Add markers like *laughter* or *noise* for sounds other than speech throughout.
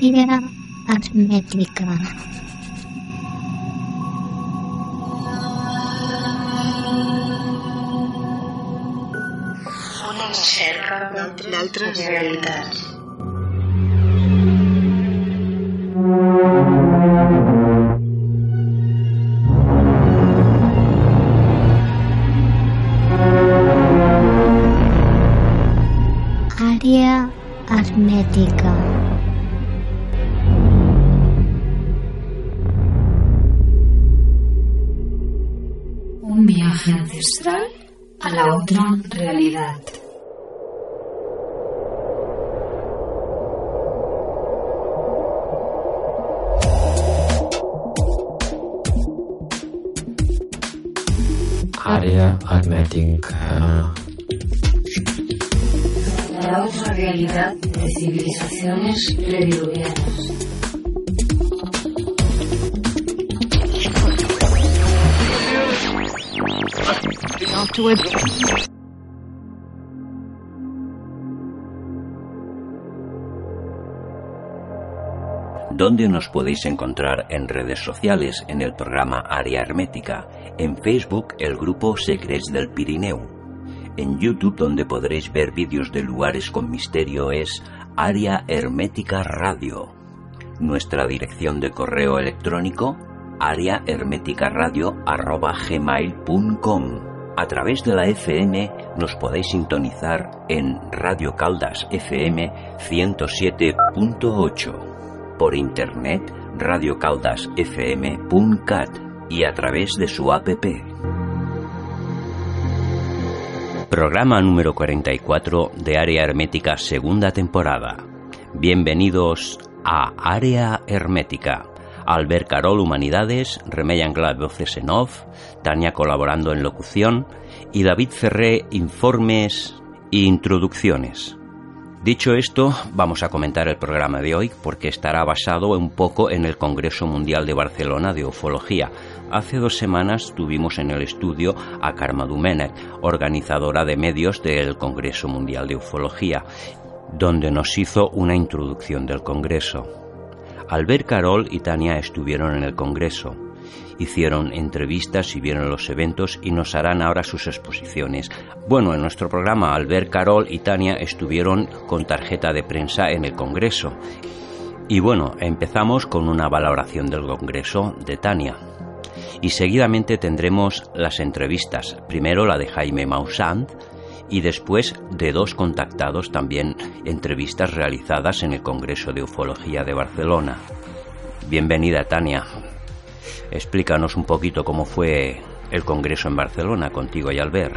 área aritmética. Una cerca d'altres realitats. Civilizaciones prediluvianas. ¿Dónde nos podéis encontrar en redes sociales en el programa Área Hermética? En Facebook el grupo Secrets del Pirineu. En YouTube donde podréis ver vídeos de lugares con misterio es Área Hermética Radio. Nuestra dirección de correo electrónico areahermeticaradio.gmail.com A través de la FM nos podéis sintonizar en Radio Caldas FM 107.8 por internet radiocaldasfm.cat y a través de su app. Programa número 44 de Área Hermética segunda temporada. Bienvenidos a Área Hermética. Albert Carol Humanidades, Remey Anglad voces en off, Tania colaborando en locución y David Ferré informes e introducciones. Dicho esto, vamos a comentar el programa de hoy porque estará basado un poco en el Congreso Mundial de Barcelona de Ufología. Hace dos semanas tuvimos en el estudio a Karma Dumenek, organizadora de medios del Congreso Mundial de Ufología, donde nos hizo una introducción del Congreso. Albert Carol y Tania estuvieron en el Congreso hicieron entrevistas y vieron los eventos y nos harán ahora sus exposiciones. Bueno, en nuestro programa Albert Carol y Tania estuvieron con tarjeta de prensa en el Congreso. Y bueno, empezamos con una valoración del Congreso de Tania. Y seguidamente tendremos las entrevistas, primero la de Jaime Mausant y después de dos contactados también entrevistas realizadas en el Congreso de Ufología de Barcelona. Bienvenida Tania. Explícanos un poquito cómo fue el Congreso en Barcelona contigo y Albert.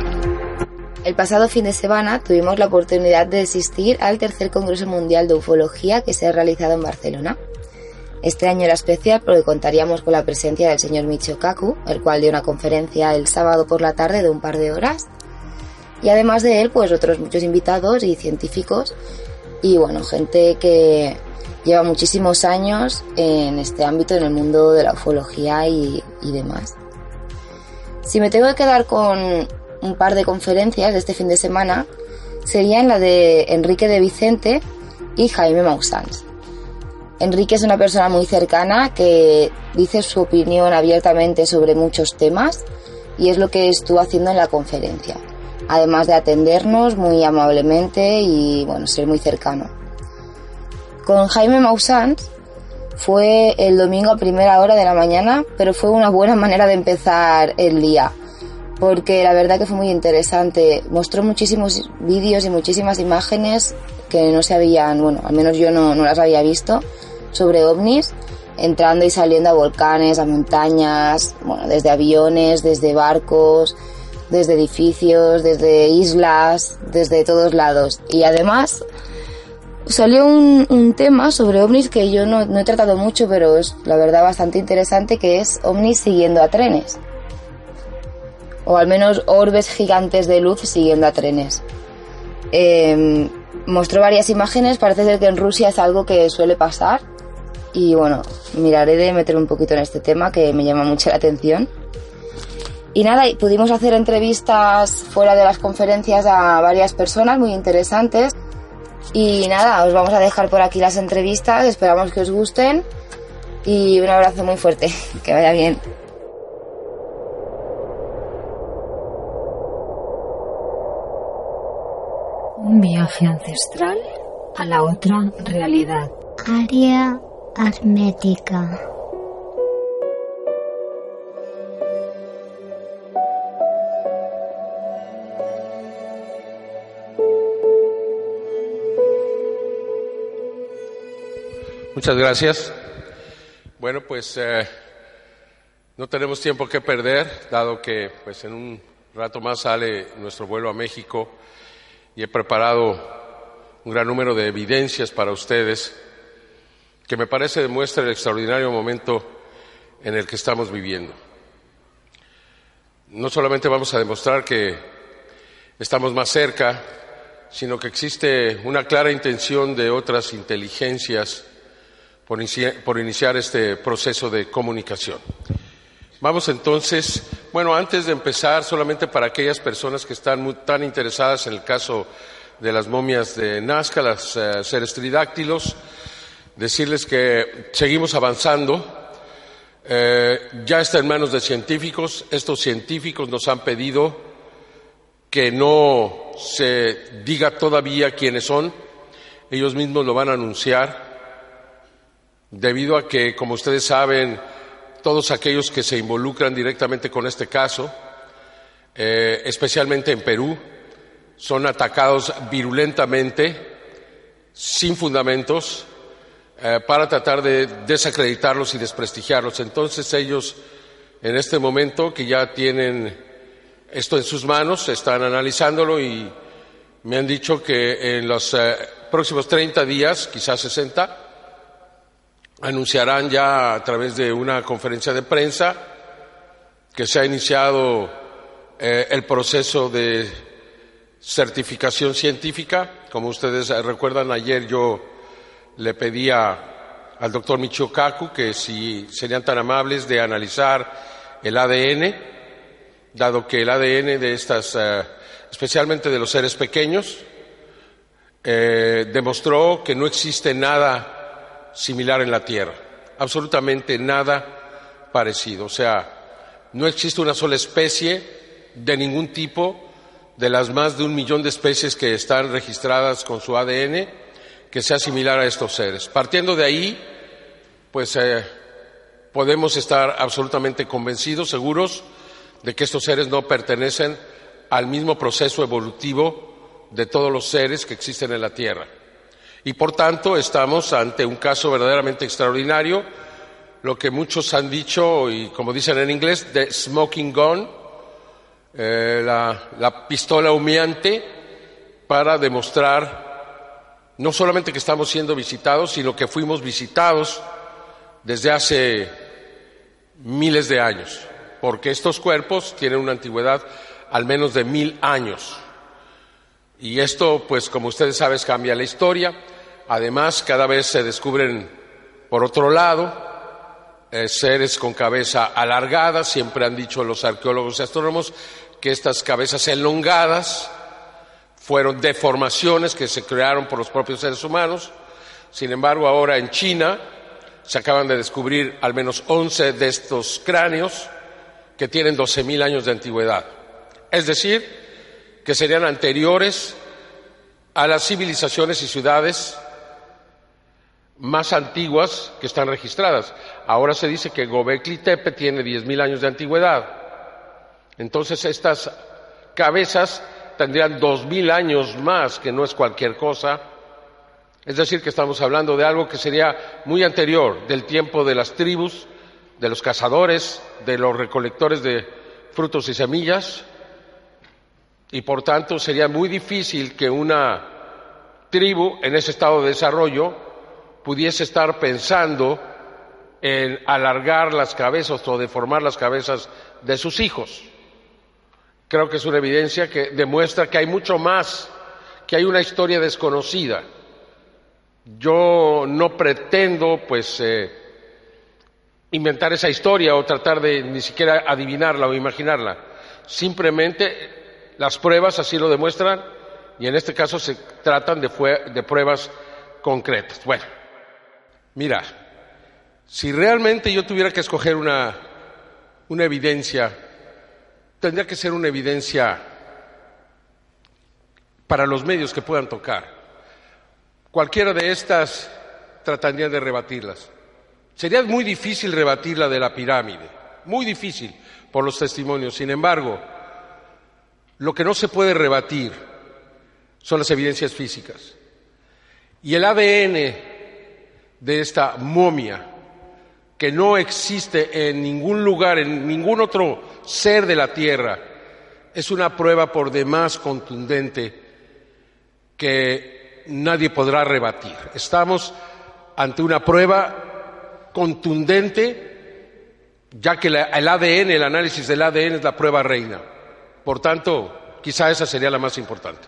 El pasado fin de semana tuvimos la oportunidad de asistir al tercer Congreso Mundial de Ufología que se ha realizado en Barcelona. Este año era especial porque contaríamos con la presencia del señor Michio Kaku, el cual dio una conferencia el sábado por la tarde de un par de horas. Y además de él, pues otros muchos invitados y científicos y bueno, gente que lleva muchísimos años en este ámbito, en el mundo de la ufología y, y demás. Si me tengo que quedar con un par de conferencias de este fin de semana, serían la de Enrique de Vicente y Jaime Mausans. Enrique es una persona muy cercana que dice su opinión abiertamente sobre muchos temas y es lo que estuvo haciendo en la conferencia, además de atendernos muy amablemente y bueno, ser muy cercano. Con Jaime Mausans fue el domingo a primera hora de la mañana, pero fue una buena manera de empezar el día, porque la verdad que fue muy interesante. Mostró muchísimos vídeos y muchísimas imágenes que no se habían, bueno, al menos yo no, no las había visto, sobre ovnis, entrando y saliendo a volcanes, a montañas, bueno, desde aviones, desde barcos, desde edificios, desde islas, desde todos lados. Y además salió un, un tema sobre ovnis que yo no, no, he tratado mucho, pero es la verdad bastante interesante, que es ovnis siguiendo a trenes. O al menos orbes gigantes de luz siguiendo a trenes. Eh, mostró varias imágenes, parece ser que en Rusia es algo que suele pasar. Y bueno, miraré de meter un poquito en este tema que me llama mucho la atención. Y nada, pudimos hacer entrevistas fuera de las conferencias a varias personas muy interesantes Y nada, os vamos a dejar por aquí las entrevistas, esperamos que os gusten y un abrazo muy fuerte, *laughs* que vaya bien. Un viaje ancestral a la otra realidad. Área hermética. Muchas gracias. Bueno, pues eh, no tenemos tiempo que perder, dado que pues en un rato más sale nuestro vuelo a México y he preparado un gran número de evidencias para ustedes que me parece demuestra el extraordinario momento en el que estamos viviendo. No solamente vamos a demostrar que estamos más cerca, sino que existe una clara intención de otras inteligencias por, inici- por iniciar este proceso de comunicación. Vamos entonces, bueno, antes de empezar, solamente para aquellas personas que están muy- tan interesadas en el caso de las momias de Nazca, las eh, seres tridáctilos, decirles que seguimos avanzando. Eh, ya está en manos de científicos. Estos científicos nos han pedido que no se diga todavía quiénes son. Ellos mismos lo van a anunciar debido a que, como ustedes saben, todos aquellos que se involucran directamente con este caso, eh, especialmente en Perú, son atacados virulentamente, sin fundamentos, eh, para tratar de desacreditarlos y desprestigiarlos. Entonces ellos, en este momento que ya tienen esto en sus manos, están analizándolo y me han dicho que en los eh, próximos 30 días, quizás 60, anunciarán ya a través de una conferencia de prensa que se ha iniciado eh, el proceso de certificación científica. Como ustedes eh, recuerdan, ayer yo le pedía al doctor Michio Kaku que si serían tan amables de analizar el ADN, dado que el ADN de estas, eh, especialmente de los seres pequeños, demostró que no existe nada similar en la Tierra, absolutamente nada parecido. O sea, no existe una sola especie de ningún tipo de las más de un millón de especies que están registradas con su ADN que sea similar a estos seres. Partiendo de ahí, pues eh, podemos estar absolutamente convencidos, seguros, de que estos seres no pertenecen al mismo proceso evolutivo de todos los seres que existen en la Tierra. Y por tanto estamos ante un caso verdaderamente extraordinario, lo que muchos han dicho, y como dicen en inglés, de smoking gun, eh, la, la pistola humeante, para demostrar no solamente que estamos siendo visitados, sino que fuimos visitados desde hace miles de años, porque estos cuerpos tienen una antigüedad al menos de mil años. Y esto, pues como ustedes saben, cambia la historia. Además, cada vez se descubren, por otro lado, eh, seres con cabeza alargada. Siempre han dicho los arqueólogos y astrónomos que estas cabezas elongadas fueron deformaciones que se crearon por los propios seres humanos. Sin embargo, ahora en China se acaban de descubrir al menos 11 de estos cráneos que tienen 12.000 años de antigüedad. Es decir, que serían anteriores a las civilizaciones y ciudades más antiguas que están registradas. Ahora se dice que Gobekli Tepe tiene 10.000 años de antigüedad. Entonces estas cabezas tendrían 2.000 años más, que no es cualquier cosa. Es decir, que estamos hablando de algo que sería muy anterior, del tiempo de las tribus, de los cazadores, de los recolectores de frutos y semillas, y por tanto sería muy difícil que una tribu en ese estado de desarrollo pudiese estar pensando en alargar las cabezas o deformar las cabezas de sus hijos. Creo que es una evidencia que demuestra que hay mucho más, que hay una historia desconocida. Yo no pretendo, pues, eh, inventar esa historia o tratar de ni siquiera adivinarla o imaginarla. Simplemente las pruebas así lo demuestran y en este caso se tratan de, de pruebas concretas. Bueno, mira, si realmente yo tuviera que escoger una, una evidencia, tendría que ser una evidencia para los medios que puedan tocar. Cualquiera de estas trataría de rebatirlas. Sería muy difícil rebatir la de la pirámide, muy difícil por los testimonios. Sin embargo, lo que no se puede rebatir son las evidencias físicas. Y el ADN de esta momia, que no existe en ningún lugar, en ningún otro ser de la Tierra, es una prueba por demás contundente que nadie podrá rebatir. Estamos ante una prueba contundente, ya que el ADN, el análisis del ADN es la prueba reina. Por tanto, quizá esa sería la más importante.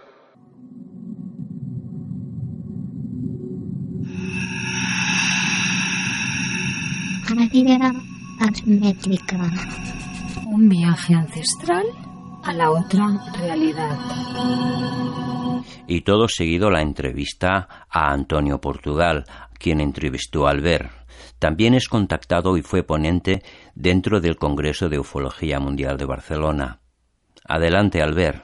Un viaje ancestral a la otra realidad. Y todo seguido la entrevista a Antonio Portugal, quien entrevistó a Albert. También es contactado y fue ponente dentro del Congreso de Ufología Mundial de Barcelona. Adelante, Albert.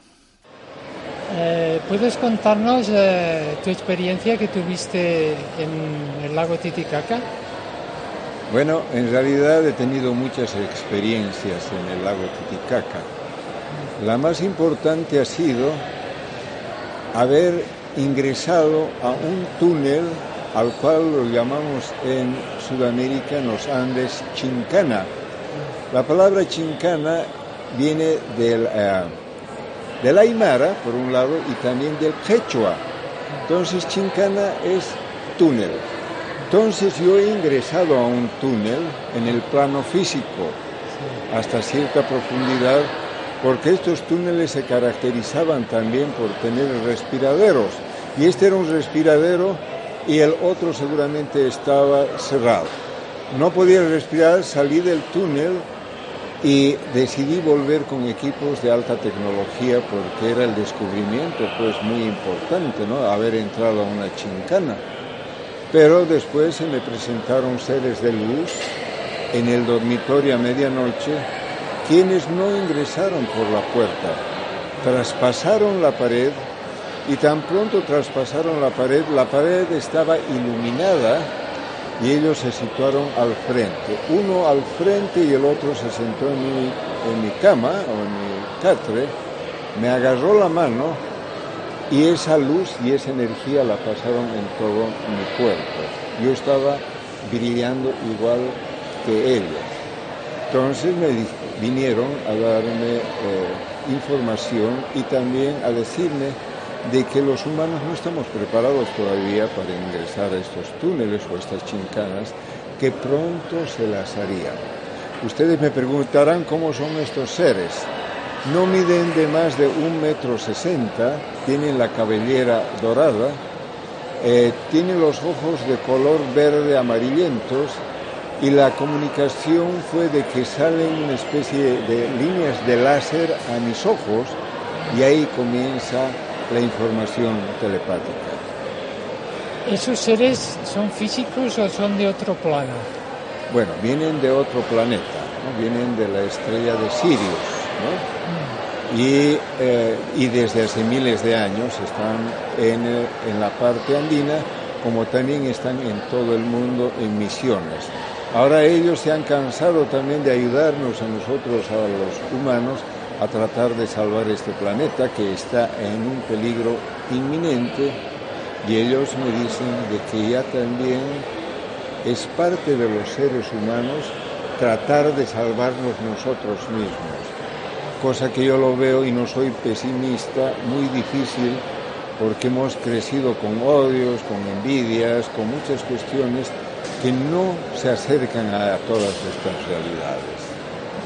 Eh, ¿Puedes contarnos eh, tu experiencia que tuviste en el lago Titicaca? Bueno, en realidad he tenido muchas experiencias en el lago Titicaca. La más importante ha sido haber ingresado a un túnel al cual lo llamamos en Sudamérica, en los Andes, Chincana. La palabra Chincana viene del, eh, del Aymara, por un lado, y también del Quechua. Entonces, Chincana es túnel. Entonces, yo he ingresado a un túnel en el plano físico, hasta cierta profundidad, porque estos túneles se caracterizaban también por tener respiraderos. Y este era un respiradero y el otro seguramente estaba cerrado. No podía respirar, salí del túnel y decidí volver con equipos de alta tecnología porque era el descubrimiento pues muy importante, ¿no? Haber entrado a una chincana. Pero después se me presentaron seres de luz en el dormitorio a medianoche, quienes no ingresaron por la puerta, traspasaron la pared y tan pronto traspasaron la pared, la pared estaba iluminada y ellos se situaron al frente. Uno al frente y el otro se sentó en mi, en mi cama o en mi catre, me agarró la mano y esa luz y esa energía la pasaron en todo mi cuerpo. Yo estaba brillando igual que ellos. Entonces me vinieron a darme eh, información y también a decirme de que los humanos no estamos preparados todavía para ingresar a estos túneles o estas chincanas, que pronto se las harían. Ustedes me preguntarán cómo son estos seres. No miden de más de un metro sesenta, tienen la cabellera dorada, eh, tienen los ojos de color verde amarillentos y la comunicación fue de que salen una especie de líneas de láser a mis ojos y ahí comienza la información telepática. ¿Esos seres son físicos o son de otro plano? Bueno, vienen de otro planeta, vienen de la estrella de Sirius, mm. Y, eh, y, desde hace miles de años están en, en la parte andina, como también están en todo el mundo en misiones. Ahora ellos se han cansado también de ayudarnos a nosotros, a los humanos, a tratar de salvar este planeta que está en un peligro inminente y ellos me dicen de que ya también es parte de los seres humanos tratar de salvarnos nosotros mismos, cosa que yo lo veo y no soy pesimista, muy difícil porque hemos crecido con odios, con envidias, con muchas cuestiones que no se acercan a todas estas realidades.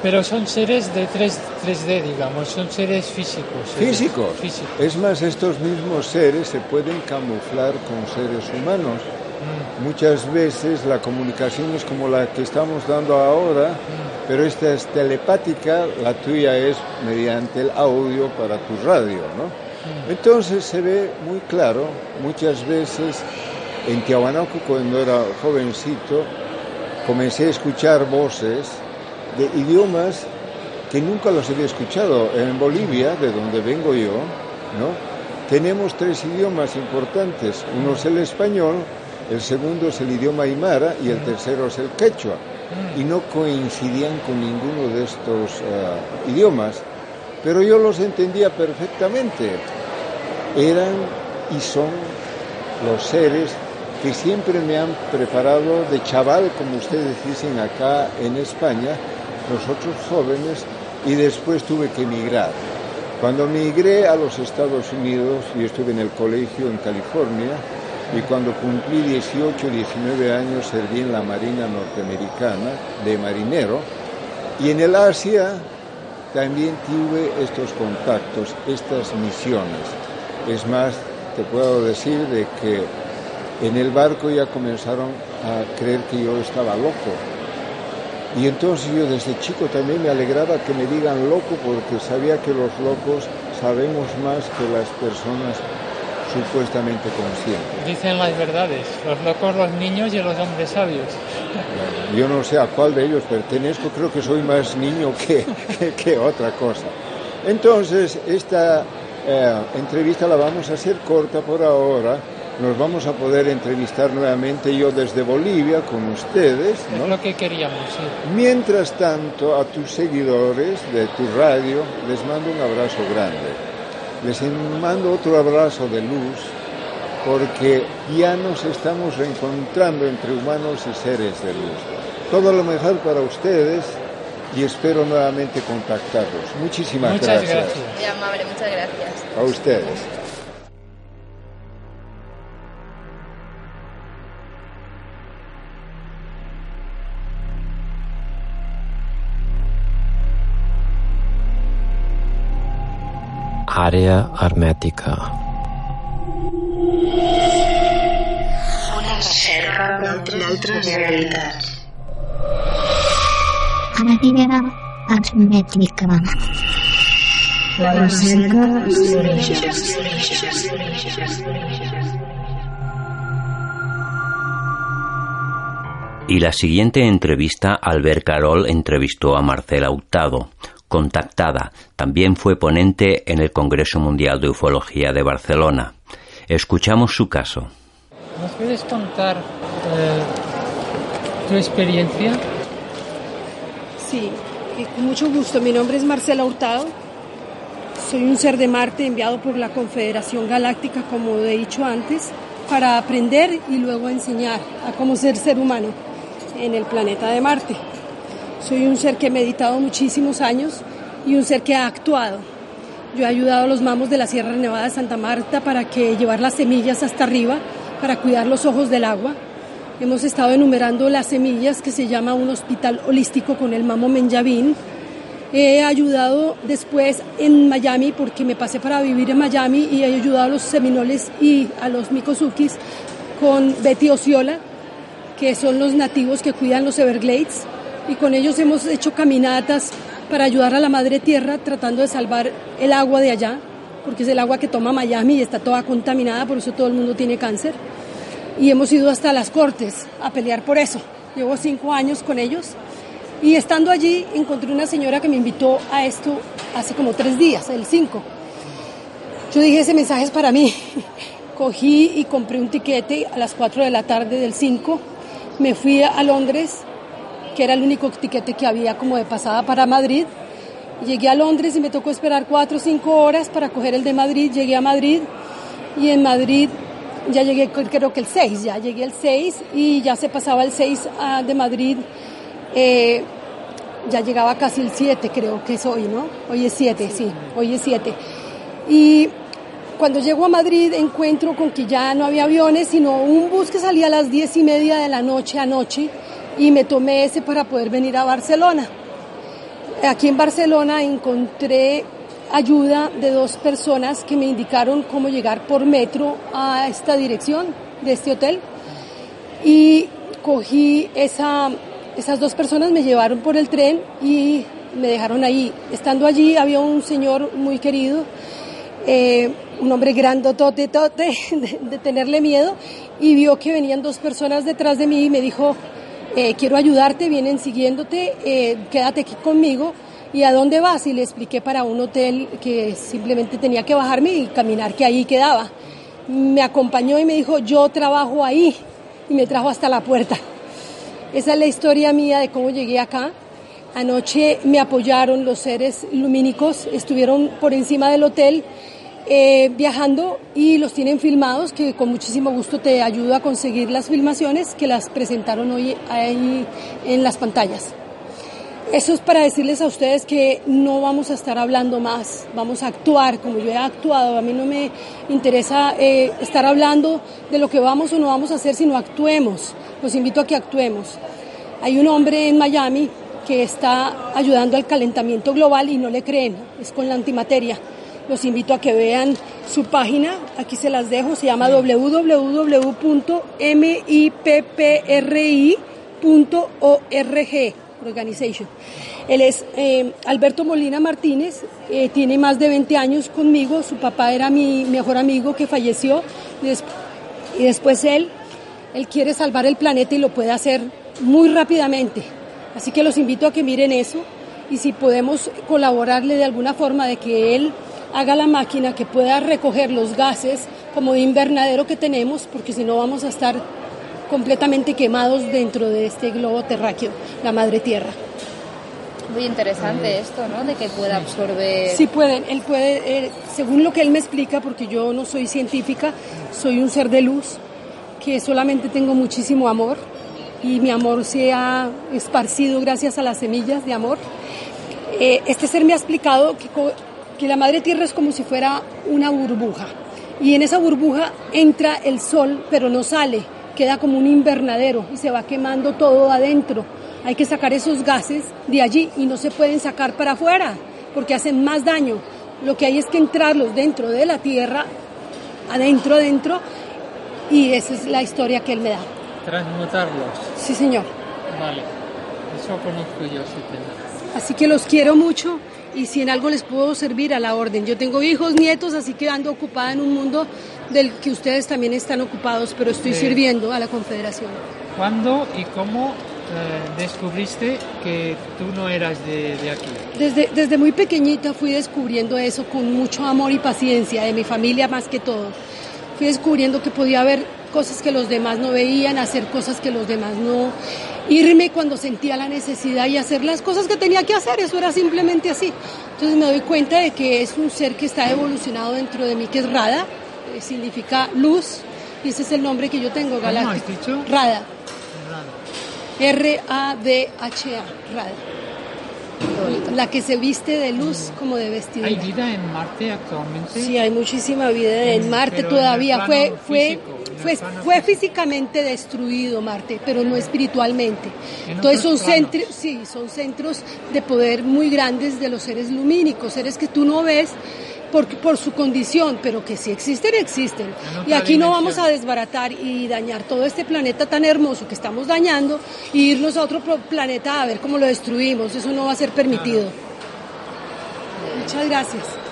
Pero son seres de 3, d digamos, son seres físicos. Físicos. Es más, estos mismos seres se pueden camuflar con seres humanos. Muchas veces la comunicación es como la que estamos dando ahora, pero esta es telepática, la tuya es mediante el audio para tu radio, ¿no? Entonces se ve muy claro, muchas veces en Tiahuanaco cuando era jovencito, comencé a escuchar voces de idiomas que nunca los había escuchado. En Bolivia, de donde vengo yo, ¿no? tenemos tres idiomas importantes. Uno es el español, el segundo es el idioma aymara y el tercero es el quechua. Y no coincidían con ninguno de estos eh, idiomas, pero yo los entendía perfectamente. Eran y son los seres que siempre me han preparado de chaval, como ustedes dicen acá en España, nosotros jóvenes, y después tuve que emigrar. Cuando migré a los Estados Unidos, y estuve en el colegio en California, y cuando cumplí 18, 19 años serví en la Marina norteamericana de marinero, y en el Asia también tuve estos contactos, estas misiones. Es más, te puedo decir de que en el barco ya comenzaron a creer que yo estaba loco. Y entonces yo desde chico también me alegraba que me digan loco porque sabía que los locos sabemos más que las personas supuestamente conscientes. Dicen las verdades, los locos, los niños y los hombres sabios. Yo no sé a cuál de ellos pertenezco, creo que soy más niño que, que, otra cosa. Entonces, esta eh, entrevista la vamos a hacer corta por ahora nos vamos a poder entrevistar nuevamente yo desde Bolivia con ustedes. ¿no? Es lo que queríamos, sí. Mientras tanto, a tus seguidores de tu radio les mando un abrazo grande. Les mando otro abrazo de luz porque ya nos estamos reencontrando entre humanos y seres de luz. Todo lo mejor para ustedes y espero nuevamente contactarlos. Muchísimas muchas gracias. gracias. Muy amable, muchas gracias. A ustedes. Àrea hermètica. Una recerca d'altres realitats. Àrea hermètica. La recerca d'orígens. Y la siguiente entrevista, Albert Carol entrevistó a Marcela Hurtado, contactada. También fue ponente en el Congreso Mundial de Ufología de Barcelona. Escuchamos su caso. ¿Nos puedes contar eh, tu experiencia? Sí, eh, con mucho gusto. Mi nombre es Marcela Hurtado. Soy un ser de Marte enviado por la Confederación Galáctica, como he dicho antes, para aprender y luego enseñar a cómo ser ser humano en el planeta de Marte. Soy un ser que he meditado muchísimos años y un ser que ha actuado. Yo he ayudado a los mamos de la Sierra Nevada de Santa Marta para que llevar las semillas hasta arriba, para cuidar los ojos del agua. Hemos estado enumerando las semillas que se llama un hospital holístico con el mamo Menjavín. He ayudado después en Miami porque me pasé para vivir en Miami y he ayudado a los seminoles y a los micosukis con Betty Osceola, que son los nativos que cuidan los Everglades y con ellos hemos hecho caminatas para ayudar a la madre tierra tratando de salvar el agua de allá, porque es el agua que toma Miami y está toda contaminada, por eso todo el mundo tiene cáncer. Y hemos ido hasta las cortes a pelear por eso. Llevo cinco años con ellos y estando allí encontré una señora que me invitó a esto hace como tres días, el 5. Yo dije, ese mensaje es para mí. *laughs* Cogí y compré un tiquete a las 4 de la tarde del 5. Me fui a Londres que era el único tiquete que había como de pasada para Madrid. Llegué a Londres y me tocó esperar cuatro o cinco horas para coger el de Madrid. Llegué a Madrid y en Madrid ya llegué, creo que el 6, ya llegué el 6 y ya se pasaba el 6 ah, de Madrid. Eh, ya llegaba casi el 7, creo que es hoy, ¿no? Hoy es 7, sí, hoy es 7. Y cuando llego a Madrid encuentro con que ya no había aviones, sino un bus que salía a las 10 y media de la noche anoche y me tomé ese para poder venir a Barcelona. Aquí en Barcelona encontré ayuda de dos personas que me indicaron cómo llegar por metro a esta dirección de este hotel y cogí esa esas dos personas me llevaron por el tren y me dejaron ahí. Estando allí había un señor muy querido, eh, un hombre grandotote tote, *laughs* de, de, tenerle miedo, y vio que venían dos personas detrás de mí y me dijo, eh, quiero ayudarte, vienen siguiéndote, eh, quédate aquí conmigo. ¿Y a dónde vas? Y le expliqué para un hotel que simplemente tenía que bajarme y caminar, que ahí quedaba. Me acompañó y me dijo, yo trabajo ahí, y me trajo hasta la puerta. Esa es la historia mía de cómo llegué acá. Anoche me apoyaron los seres lumínicos, estuvieron por encima del hotel eh, viajando y los tienen filmados, que con muchísimo gusto te ayudo a conseguir las filmaciones que las presentaron hoy ahí en las pantallas. Eso es para decirles a ustedes que no vamos a estar hablando más, vamos a actuar como yo he actuado. A mí no me interesa eh, estar hablando de lo que vamos o no vamos a hacer, sino actuemos. Los invito a que actuemos. Hay un hombre en Miami que está ayudando al calentamiento global y no le creen, es con la antimateria. Los invito a que vean su página, aquí se las dejo, se llama www.mippri.org. Organization. Él es eh, Alberto Molina Martínez, eh, tiene más de 20 años conmigo, su papá era mi mejor amigo que falleció y después él, él quiere salvar el planeta y lo puede hacer muy rápidamente. Así que los invito a que miren eso y si podemos colaborarle de alguna forma de que él haga la máquina que pueda recoger los gases como de invernadero que tenemos, porque si no vamos a estar completamente quemados dentro de este globo terráqueo, la madre tierra. Muy interesante esto, ¿no? De que pueda absorber. Sí pueden, él puede, eh, según lo que él me explica, porque yo no soy científica, soy un ser de luz, que solamente tengo muchísimo amor y mi amor se ha esparcido gracias a las semillas de amor. Eh, este ser me ha explicado que, que la madre tierra es como si fuera una burbuja y en esa burbuja entra el sol, pero no sale queda como un invernadero y se va quemando todo adentro. Hay que sacar esos gases de allí y no se pueden sacar para afuera porque hacen más daño. Lo que hay es que entrarlos dentro de la tierra, adentro, adentro, y esa es la historia que él me da. Transmutarlos. Sí, señor. Vale, eso conozco yo, sí. Así que los quiero mucho y si en algo les puedo servir a la orden. Yo tengo hijos, nietos, así que ando ocupada en un mundo del que ustedes también están ocupados, pero estoy sirviendo a la Confederación. ¿Cuándo y cómo eh, descubriste que tú no eras de, de, aquí? Desde, desde muy pequeñita fui descubriendo eso con mucho amor y paciencia, de mi familia más que todo. Fui descubriendo que podía haber cosas que los demás no veían, hacer cosas que los demás no, irme cuando sentía la necesidad y hacer las cosas que tenía que hacer, eso era simplemente así. Entonces me doy cuenta de que es un ser que está evolucionado dentro de mí, que es Rada, eh, significa luz, y ese es el nombre que yo tengo, galáctico. has dicho? Rada. R-A-D-H-A, Rada. La que se viste de luz como de vestido. ¿Hay vida en Marte actualmente? Sí, hay muchísima vida en Marte todavía. En fue, fue, físico, fue, fue físicamente destruido Marte, pero no espiritualmente. Entonces son centros, sí, son centros de poder muy grandes de los seres lumínicos, seres que tú no ves por, por su condición, pero que si existen, existen. Y aquí no vamos a desbaratar y dañar todo este planeta tan hermoso que estamos dañando e irnos a otro planeta a ver cómo lo destruimos. Eso no va a ser permitido. Muchas gracias.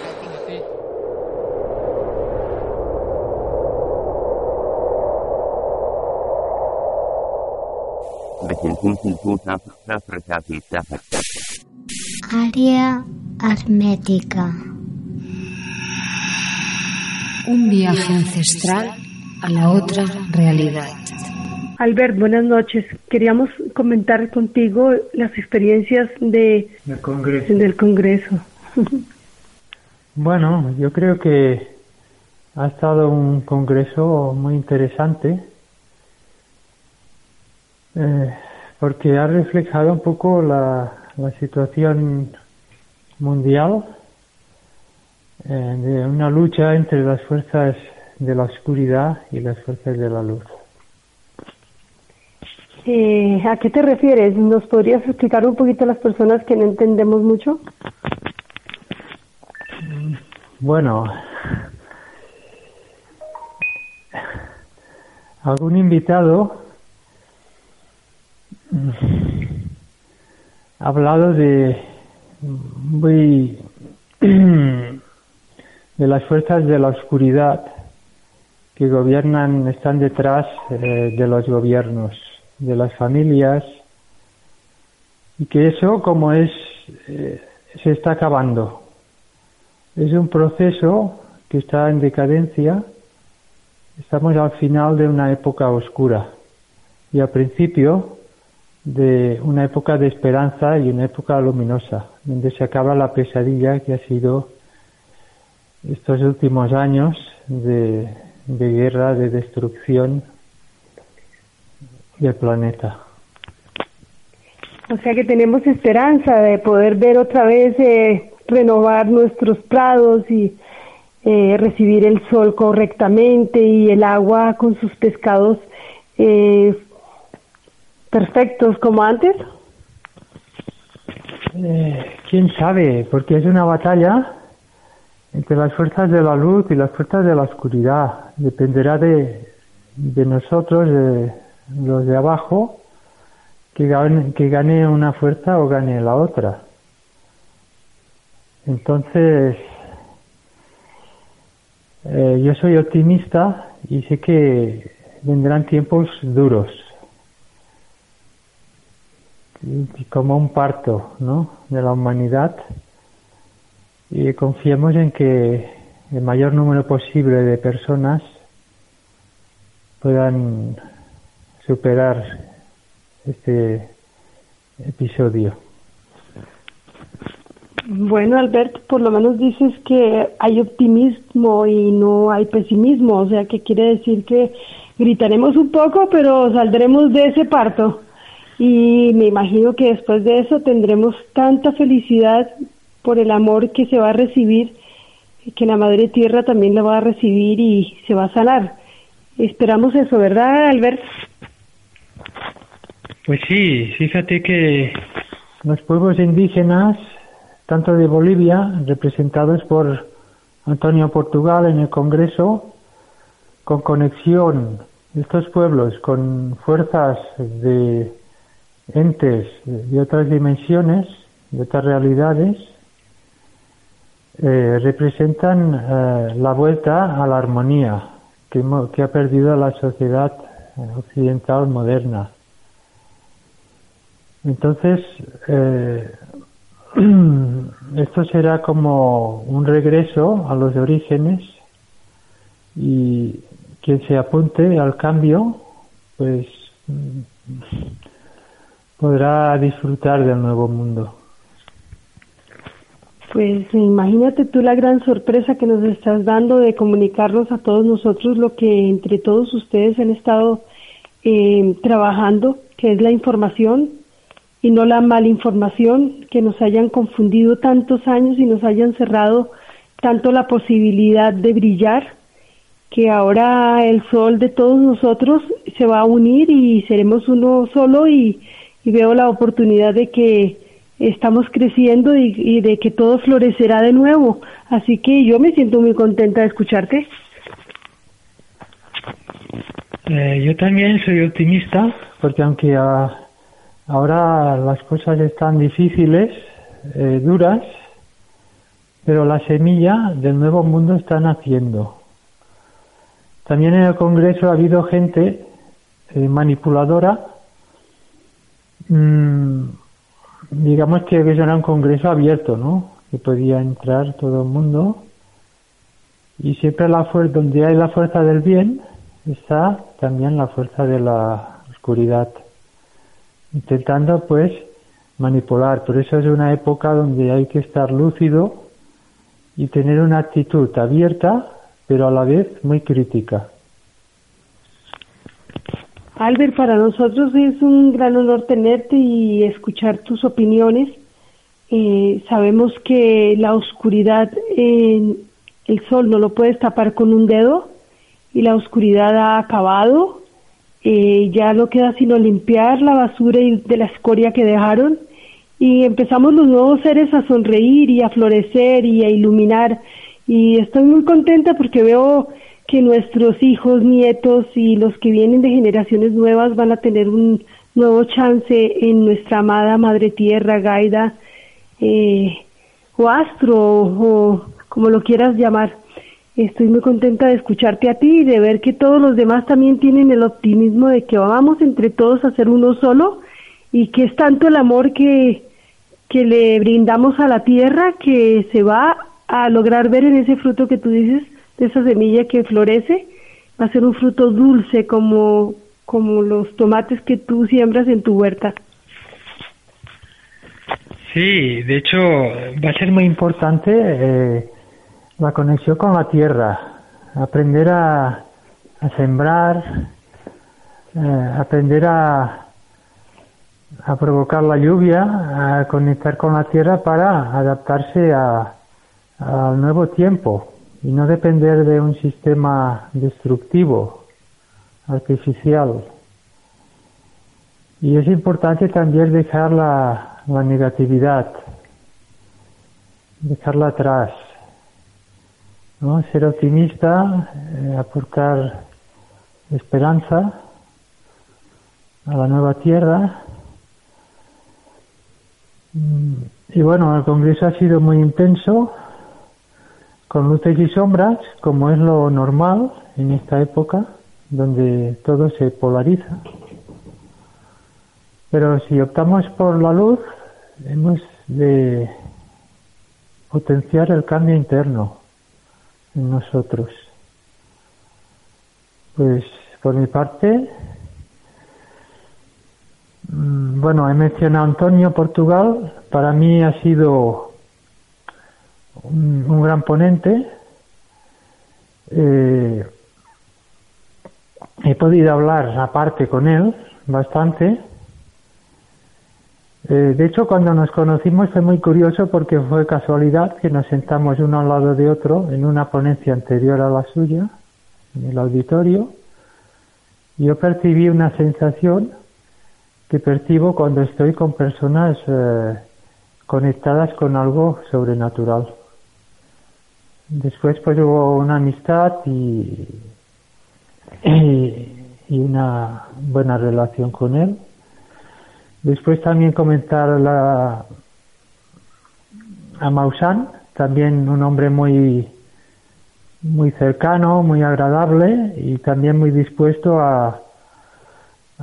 Área hermética. Un viaje ancestral a la otra realidad. Albert, buenas noches. Queríamos comentar contigo las experiencias de, del Congreso. del Congreso. bueno, yo creo que ha estado un Congreso muy interesante eh, porque ha reflejado un poco la, la situación mundial eh, de una lucha entre las fuerzas de la oscuridad y las fuerzas de la luz. Eh, ¿A qué te refieres? ¿Nos podrías explicar un poquito a las personas que no entendemos mucho? Bueno, algún invitado ha hablado de muy *clears throat* de las fuerzas de la oscuridad que gobiernan, están detrás eh, de los gobiernos, de las familias, y que eso como es, eh, se está acabando. Es un proceso que está en decadencia, estamos al final de una época oscura y al principio de una época de esperanza y una época luminosa, donde se acaba la pesadilla que ha sido estos últimos años de, guerra, de destrucción del planeta. O sea que tenemos esperanza de poder ver otra vez eh, renovar nuestros prados y eh, recibir el sol correctamente y el agua con sus pescados eh, perfectos como antes. Quién sabe, porque es una batalla entre las fuerzas de la luz y las fuerzas de la oscuridad. Dependerá de, de nosotros, de los de abajo, que gane, que gane una fuerza o gane la otra. Entonces, eh, yo soy optimista y sé que vendrán tiempos duros, como un parto ¿no? de la humanidad y confiemos en que el mayor número posible de personas puedan superar este episodio. Bueno, Albert, por lo menos dices que hay optimismo y no hay pesimismo, o sea, que quiere decir que gritaremos un poco, pero saldremos de ese parto. Y me imagino que después de eso tendremos tanta felicidad por el amor que se va a recibir, que la Madre Tierra también la va a recibir y se va a sanar. Esperamos eso, ¿verdad, Albert? Pues sí, fíjate que los pueblos indígenas, tanto de Bolivia, representados por Antonio Portugal en el Congreso, con conexión estos pueblos con fuerzas de entes de otras dimensiones, de otras realidades, eh, representan eh, la vuelta a la armonía que, ha perdido la sociedad eh, occidental moderna. Entonces, *clears throat* esto será como un regreso a los orígenes y quien se apunte al cambio, pues podrá disfrutar del nuevo mundo. Pues imagínate tú la gran sorpresa que nos estás dando de comunicarnos a todos nosotros lo que entre todos ustedes han estado eh, trabajando, que es la información y no la malinformación, que nos hayan confundido tantos años y nos hayan cerrado tanto la posibilidad de brillar, que ahora el sol de todos nosotros se va a unir y seremos uno solo y veo la oportunidad de que estamos creciendo y, de que todo florecerá de nuevo. Así que yo me siento muy contenta de escucharte. Eh, yo también soy optimista porque aunque ah, ahora las cosas están difíciles, eh, duras, pero la semilla del nuevo mundo está naciendo. También en el Congreso ha habido gente eh, manipuladora mmm, digamos que eso era un congreso abierto, ¿no? Que podía entrar todo el mundo. Y siempre la fuerza, donde hay la fuerza del bien, está también la fuerza de la oscuridad. Intentando, pues, manipular. Por eso es una época donde hay que estar lúcido y tener una actitud abierta, pero a la vez muy crítica. Albert, para nosotros es un gran honor tenerte y escuchar tus opiniones. Eh, sabemos que la oscuridad, el sol no lo puedes tapar con un dedo y la oscuridad ha acabado. Eh, ya no queda sino limpiar la basura y de la escoria que dejaron y empezamos los nuevos seres a sonreír y a florecer y a iluminar. Y estoy muy contenta porque veo que nuestros hijos, nietos y los que vienen de generaciones nuevas van a tener un nuevo chance en nuestra amada Madre Tierra, Gaida, eh, o Astro, o como lo quieras llamar. Estoy muy contenta de escucharte a ti y de ver que todos los demás también tienen el optimismo de que vamos entre todos a ser uno solo y que es tanto el amor que, que le brindamos a la tierra que se va a lograr ver en ese fruto que tú dices, esa semilla que florece, va a ser un fruto dulce como, como los tomates que tú siembras en tu huerta. Sí, de hecho va a ser muy importante eh, la conexión con la tierra, aprender a, sembrar, eh, aprender a, a provocar la lluvia, a conectar con la tierra para adaptarse a, al nuevo tiempo y no depender de un sistema destructivo, artificial. Y es importante también dejar la, la negatividad, dejarla atrás ¿no? Ser optimista, eh, aportar esperanza a la nueva tierra. Mm, y bueno, el Congreso ha sido muy intenso, con luces y sombras, como es lo normal en esta época, donde todo se polariza. Pero si optamos por la luz, hemos de potenciar el cambio interno en nosotros. Pues por mi parte, mm, bueno, he mencionado Antonio Portugal, para mí ha sido un, gran ponente. Eh, he podido hablar aparte con él bastante eh, de hecho, cuando nos conocimos fue muy curioso porque fue casualidad que nos sentamos uno al lado de otro en una ponencia anterior a la suya, en el auditorio. Yo percibí una sensación que percibo cuando estoy con personas eh, conectadas con algo sobrenatural. Después pues hubo una amistad y, y una buena relación con él. Después también comentar la, a Maussan, también un hombre muy, muy cercano, muy agradable y también muy dispuesto a,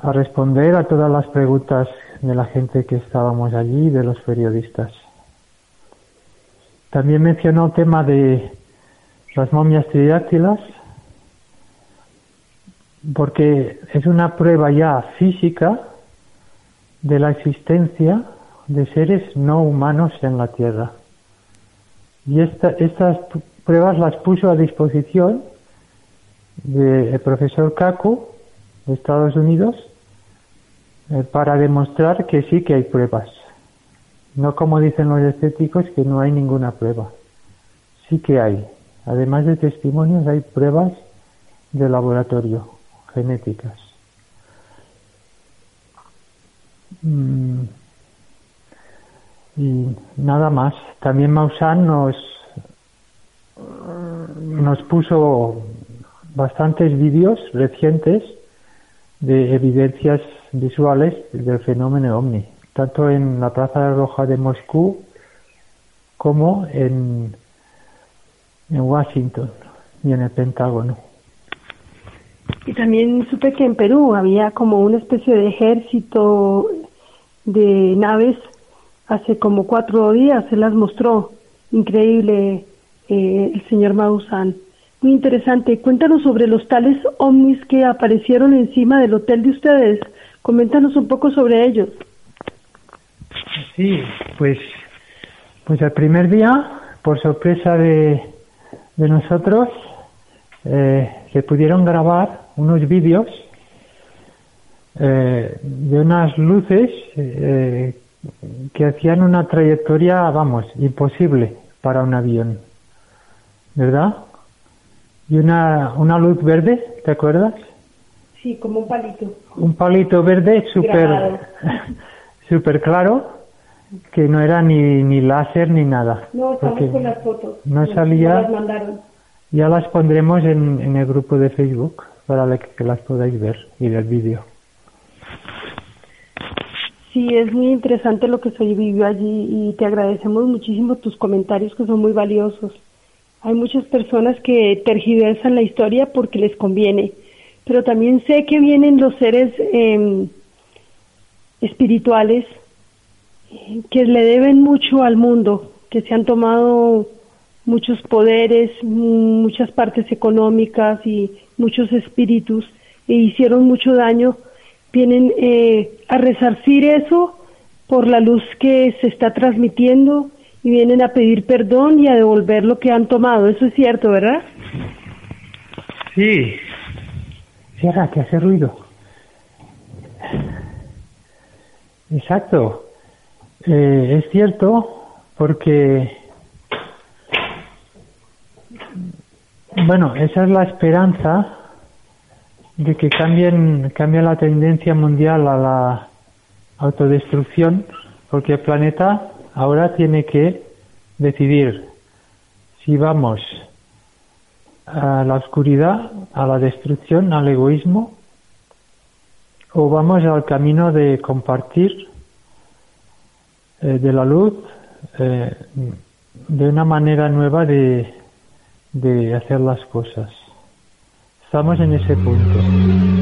a responder a todas las preguntas de la gente que estábamos allí, de los periodistas. También mencionó el tema de las momias tridáctilas, porque es una prueba ya física de la existencia de seres no humanos en la Tierra. Y estas pruebas las puso a disposición del profesor Kaku de Estados Unidos eh, para demostrar que sí que hay pruebas. No como dicen los escépticos que no hay ninguna prueba. Sí que hay. Además de testimonios hay pruebas de laboratorio genéticas. Mm. y nada más. También Maussan nos, nos puso bastantes vídeos recientes de evidencias visuales del fenómeno ovni, tanto en la Plaza Roja de Moscú como en, en Washington y en el Pentágono. Y también supe que en Perú había como una especie de ejército de naves hace como cuatro días, se las mostró. Increíble eh, el señor Maussan. Muy interesante. Cuéntanos sobre los tales ovnis que aparecieron encima del hotel de ustedes. Coméntanos un poco sobre ellos. Sí, pues, pues el primer día, por sorpresa de, de nosotros, eh, se pudieron grabar unos vídeos eh, de unas luces eh, que hacían una trayectoria, vamos, imposible para un avión, ¿verdad? Y una, una luz verde, ¿te acuerdas? Sí, como un palito. Un palito verde súper super *laughs* claro, que no era ni, ni láser ni nada. No, estamos con las fotos. No salía. Las mandaron. Ya las pondremos en, en el grupo de Facebook para que las podáis ver y del vídeo. Sí, es muy interesante lo que se vivió allí y te agradecemos muchísimo tus comentarios que son muy valiosos. Hay muchas personas que tergiversan la historia porque les conviene, pero también sé que vienen los seres em, espirituales que le deben mucho al mundo, que se han tomado muchos poderes, muchas partes económicas y muchos espíritus e hicieron mucho daño, vienen eh, a resarcir eso por la luz que se está transmitiendo y vienen a pedir perdón y a devolver lo que han tomado. Eso es cierto, ¿verdad? Sí. Cierra, que hace ruido. Exacto. Eh, es cierto porque, bueno, esa es la esperanza de que cambien, cambie la tendencia mundial a la autodestrucción, porque el planeta ahora tiene que decidir si vamos a la oscuridad, a la destrucción, al egoísmo, o vamos al camino de compartir eh, de la luz eh, de una manera nueva de, de hacer las cosas. Estamos en ese punto.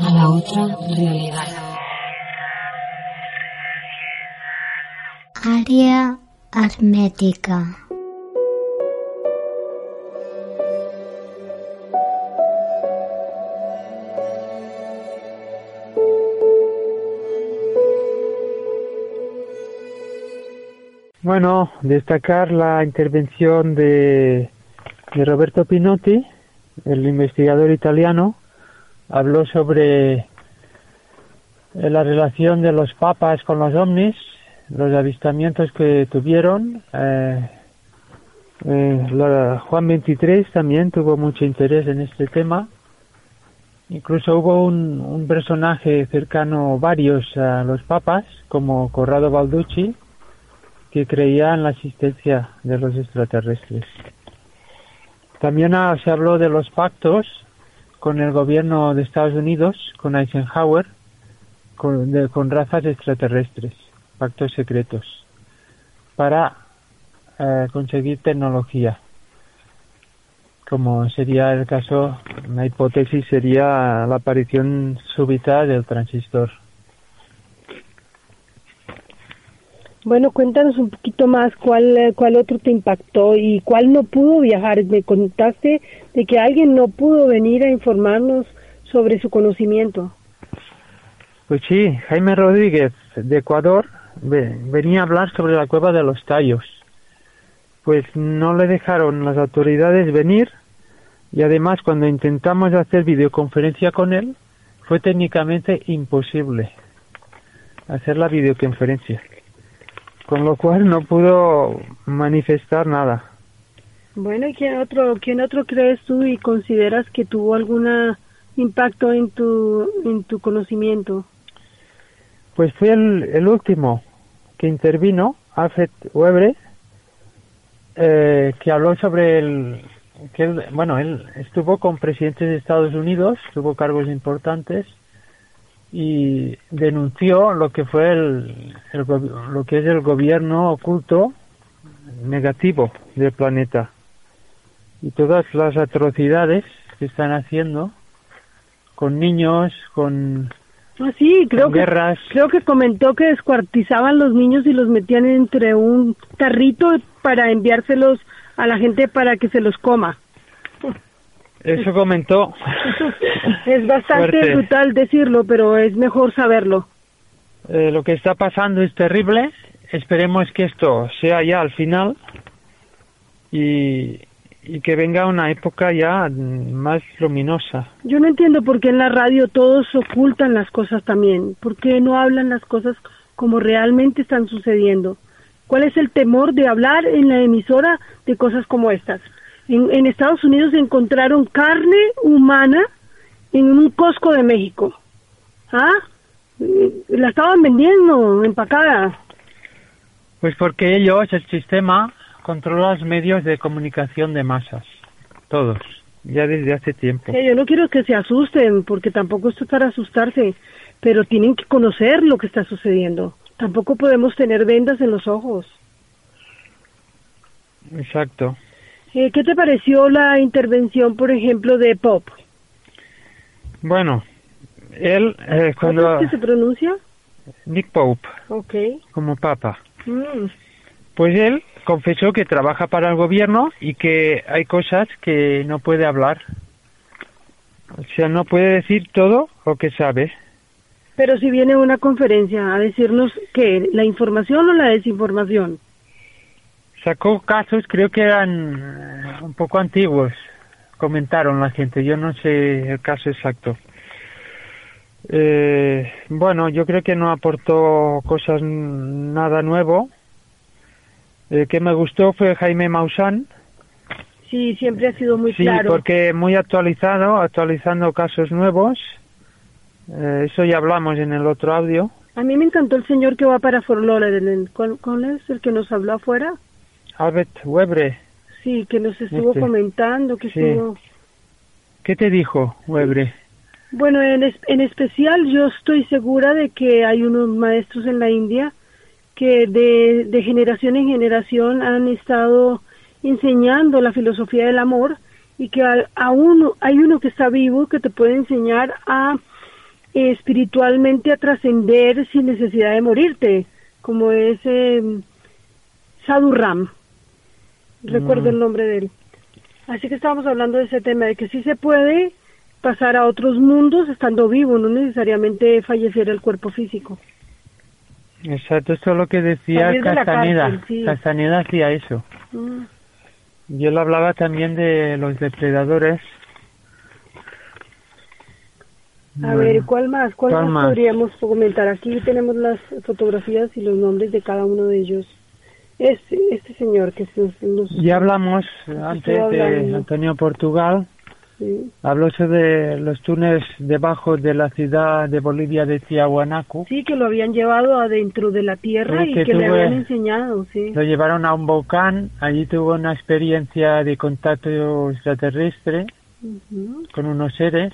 A la otra realidad. Área hermética. Bueno, destacar la intervención de, de Roberto Pinotti, el investigador italiano, habló sobre eh, la relación de los papas con los ovnis, los avistamientos que tuvieron. Eh, eh, Juan 23 también tuvo mucho interés en este tema. Incluso hubo un, un personaje cercano, varios a los papas, como Corrado Balducci, que creía en la existencia de los extraterrestres. También ah, se habló de los pactos con el gobierno de Estados Unidos, con Eisenhower, con, razas extraterrestres, pactos secretos, para eh, conseguir tecnología. Como sería el caso, una hipótesis sería la aparición súbita del transistor. Bueno, cuéntanos un poquito más cuál, eh, cuál otro te impactó y cuál no pudo viajar. Me contaste de que alguien no pudo venir a informarnos sobre su conocimiento. Pues sí, Jaime Rodríguez de Ecuador ve- venía a hablar sobre la cueva de los tallos. Pues no le dejaron las autoridades venir y además cuando intentamos hacer videoconferencia con él fue técnicamente imposible hacer la videoconferencia. Con lo cual no pudo manifestar nada. Bueno, ¿y quién otro, quién otro crees tú y consideras que tuvo algún impacto en tu, en tu conocimiento? Pues fue el, el último que intervino, Alfred Webre, eh, que habló sobre el que él, bueno, él estuvo con presidentes de Estados Unidos, tuvo cargos importantes y denunció lo que fue el, el lo que es el gobierno oculto negativo del planeta y todas las atrocidades que están haciendo con niños, con Ah, sí, creo Con que, guerras. creo que comentó que descuartizaban los niños y los metían entre un tarrito para enviárselos a la gente para que se los coma. Eso comentó. *laughs* Es bastante Fuerte. brutal decirlo, pero es mejor saberlo. Eh, lo que está pasando es terrible. Esperemos que esto sea ya al final y, y que venga una época ya más luminosa. Yo no entiendo por qué en la radio todos ocultan las cosas también. ¿Por qué no hablan las cosas como realmente están sucediendo? ¿Cuál es el temor de hablar en la emisora de cosas como estas? En, en Estados Unidos encontraron carne humana en un Costco de México. ¿Ah? Eh, La estaban vendiendo empacada. Pues porque ellos, el sistema, controla los medios de comunicación de masas. Todos. Ya desde hace tiempo. Sí, yo no quiero que se asusten, porque tampoco esto es para asustarse, pero tienen que conocer lo que está sucediendo. Tampoco podemos tener vendas en los ojos. Exacto. Eh, ¿Qué te pareció la intervención, por ejemplo, de Pop? Bueno, él eh, ¿Cómo cuando... es que se pronuncia? Nick Pope, Ok. como papa. Mm. Pues él confesó que trabaja para el gobierno y que hay cosas que no puede hablar. O sea, no puede decir todo lo que sabe. Pero si viene una conferencia a decirnos que la información o la desinformación. Sacó casos, creo que eran eh, un poco antiguos, comentaron la gente. Yo no sé el caso exacto. Eh, bueno, yo creo que no aportó cosas nada nuevo. El que me gustó fue Jaime Maussan. Sí, siempre ha sido muy Sí, claro. porque muy actualizado, actualizando casos nuevos. Eh, eso ya hablamos en el otro audio. A mí me encantó el señor que va para Lauderdale. ¿Cuál, cuál es el que nos habló afuera? Albert Webre, Sí, que nos estuvo Este. comentando, que Sí. estuvo... ¿qué te dijo Webre? Bueno, en, es- en especial yo estoy segura de que hay unos maestros en la India que de, de generación en generación han estado enseñando la filosofía del amor y que a, a uno, hay uno que está vivo que te puede enseñar a eh, espiritualmente a trascender sin necesidad de morirte, como es eh, Sadhu Ram. Recuerdo Mm. el nombre de él. Así que estábamos hablando de ese tema, de que sí se puede pasar a otros mundos estando vivo, no necesariamente fallecer el cuerpo físico. Exacto, esto es lo que decía de Castaneda. sí. Castaneda hacía eso. Mm. Y él hablaba también de los depredadores. A Bueno, ver, ¿cuál más? ¿Cuál, ¿cuál más, más? podríamos comentar? Aquí tenemos las fotografías y los nombres de cada uno de ellos. Este, este señor que se nos... Ya hablamos antes de. Antonio Portugal. sí. Habló sobre los túneles debajo de la ciudad de Bolivia de Tiahuanaco. Sí, que lo habían llevado adentro de la tierra y que que le tuve- habían enseñado, sí. Lo llevaron a un volcán, allí tuvo una experiencia de contacto extraterrestre Ujú. con unos seres.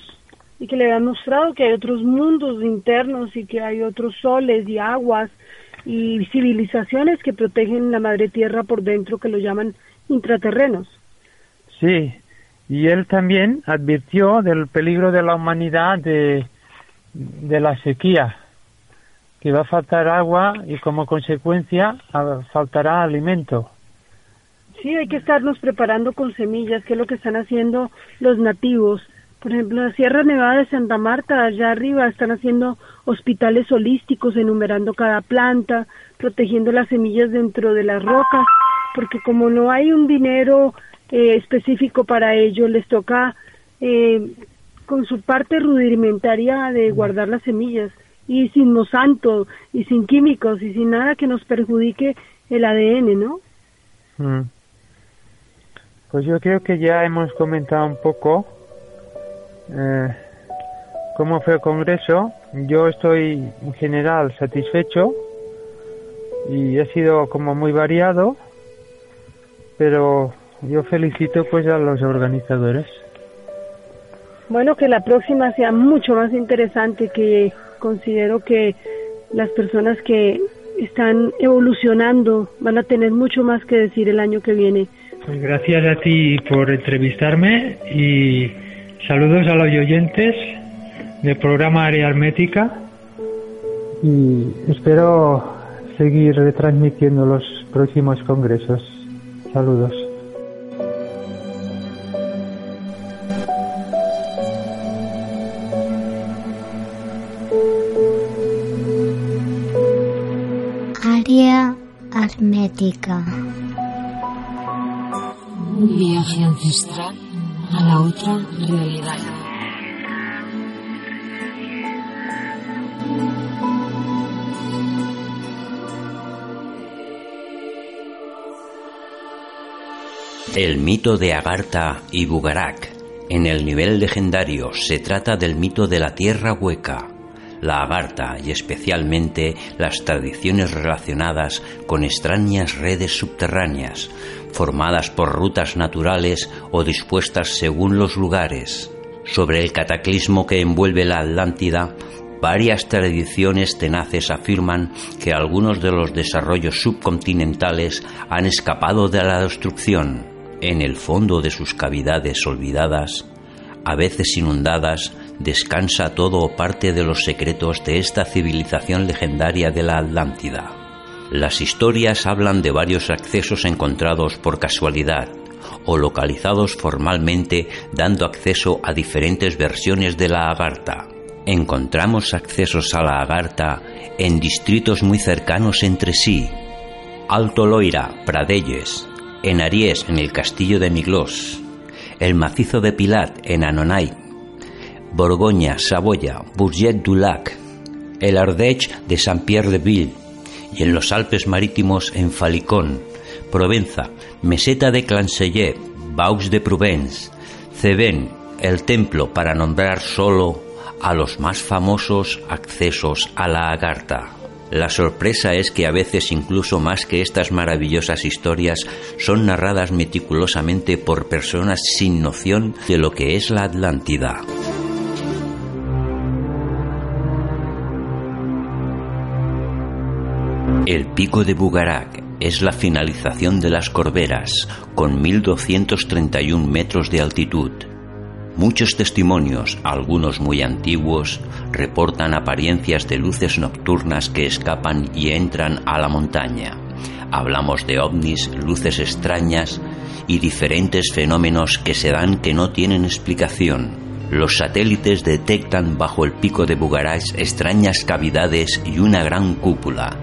Y que le habían mostrado que hay otros mundos internos y que hay otros soles y aguas y civilizaciones que protegen la madre tierra por dentro que lo llaman intraterrenos. Sí, y él también advirtió del peligro de la humanidad de, de la sequía, que va a faltar agua y como consecuencia faltará alimento. Sí, hay que estarnos preparando con semillas, que es lo que están haciendo los nativos. Por ejemplo, la Sierra Nevada de Santa Marta, allá arriba, están haciendo hospitales holísticos, enumerando cada planta, protegiendo las semillas dentro de las rocas, porque como no hay un dinero eh, específico para ello, les toca eh, con su parte rudimentaria de guardar las semillas y sin mosanto y sin químicos y sin nada que nos perjudique el ADN, ¿no? Mm. Pues yo creo que ya hemos comentado un poco eh, cómo fue el Congreso. Yo estoy en general satisfecho y ha sido como muy variado, pero yo felicito pues a los organizadores. Bueno, que la próxima sea mucho más interesante, que considero que las personas que están evolucionando van a tener mucho más que decir el año que viene. Pues gracias a ti por entrevistarme y saludos a los oyentes del programa Área Hermética. Y espero seguir retransmitiendo los próximos congresos. Saludos. Área hermética. Un viaje ancestral a la otra realidad. El mito de Agartha y Bugarak. En el nivel legendario se trata del mito de la tierra hueca, la agartha y especialmente las tradiciones relacionadas con extrañas redes subterráneas, formadas por rutas naturales o dispuestas según los lugares. Sobre el cataclismo que envuelve la Atlántida, varias tradiciones tenaces afirman que algunos de los desarrollos subcontinentales han escapado de la destrucción. En el fondo de sus cavidades olvidadas, a veces inundadas, descansa todo o parte de los secretos de esta civilización legendaria de la Atlántida. Las historias hablan de varios accesos encontrados por casualidad o localizados formalmente dando acceso a diferentes versiones de la Agartha. Encontramos accesos a la Agartha en distritos muy cercanos entre sí. Alto Loira, Pradelles, en Aries, en el castillo de Miglos, el macizo de Pilat, en Anonay, Borgoña, Saboya, Bourget du Lac, el Ardèche de Saint-Pierre-de-Ville y en los Alpes marítimos en Falicón, Provenza, Meseta de Clancellet, Baux de Provence, Ceven, el templo para nombrar solo a los más famosos accesos a la Agartha. La sorpresa es que a veces incluso más que estas maravillosas historias son narradas meticulosamente por personas sin noción de lo que es la Atlántida. El pico de Bugarak es la finalización de las Corberas, con 1.231 metros de altitud. Muchos testimonios, algunos muy antiguos, reportan apariencias de luces nocturnas que escapan y entran a la montaña. Hablamos de ovnis, luces extrañas y diferentes fenómenos que se dan que no tienen explicación. Los satélites detectan bajo el pico de Bugarak extrañas cavidades y una gran cúpula,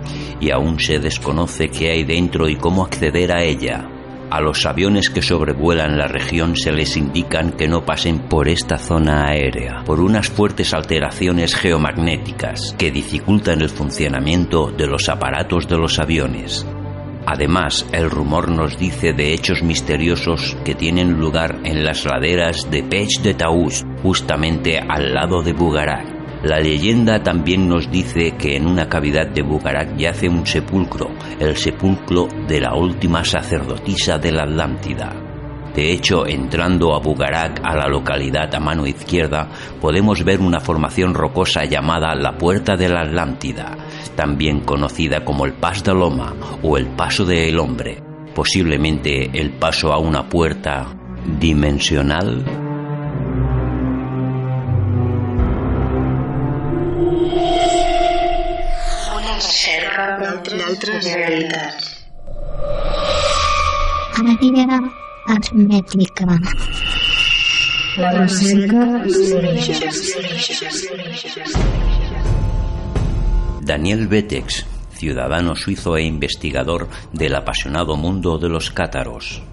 y aún se desconoce qué hay dentro y cómo acceder a ella. A los aviones que sobrevuelan la región se les indican que no pasen por esta zona aérea, por unas fuertes alteraciones geomagnéticas que dificultan el funcionamiento de los aparatos de los aviones. Además, el rumor nos dice de hechos misteriosos que tienen lugar en las laderas de Pech de Taús, justamente al lado de Bugarak. La leyenda también nos dice que en una cavidad de Bugarak yace un sepulcro, el sepulcro de la última sacerdotisa de la Atlántida. De hecho, entrando a Bugarak, a la localidad a mano izquierda, podemos ver una formación rocosa llamada la Puerta de la Atlántida, también conocida como el Pas de Loma o el Paso del Hombre, posiblemente el paso a una puerta dimensional. Daniel Betex, ciudadano suizo e investigador del apasionado mundo de los cátaros.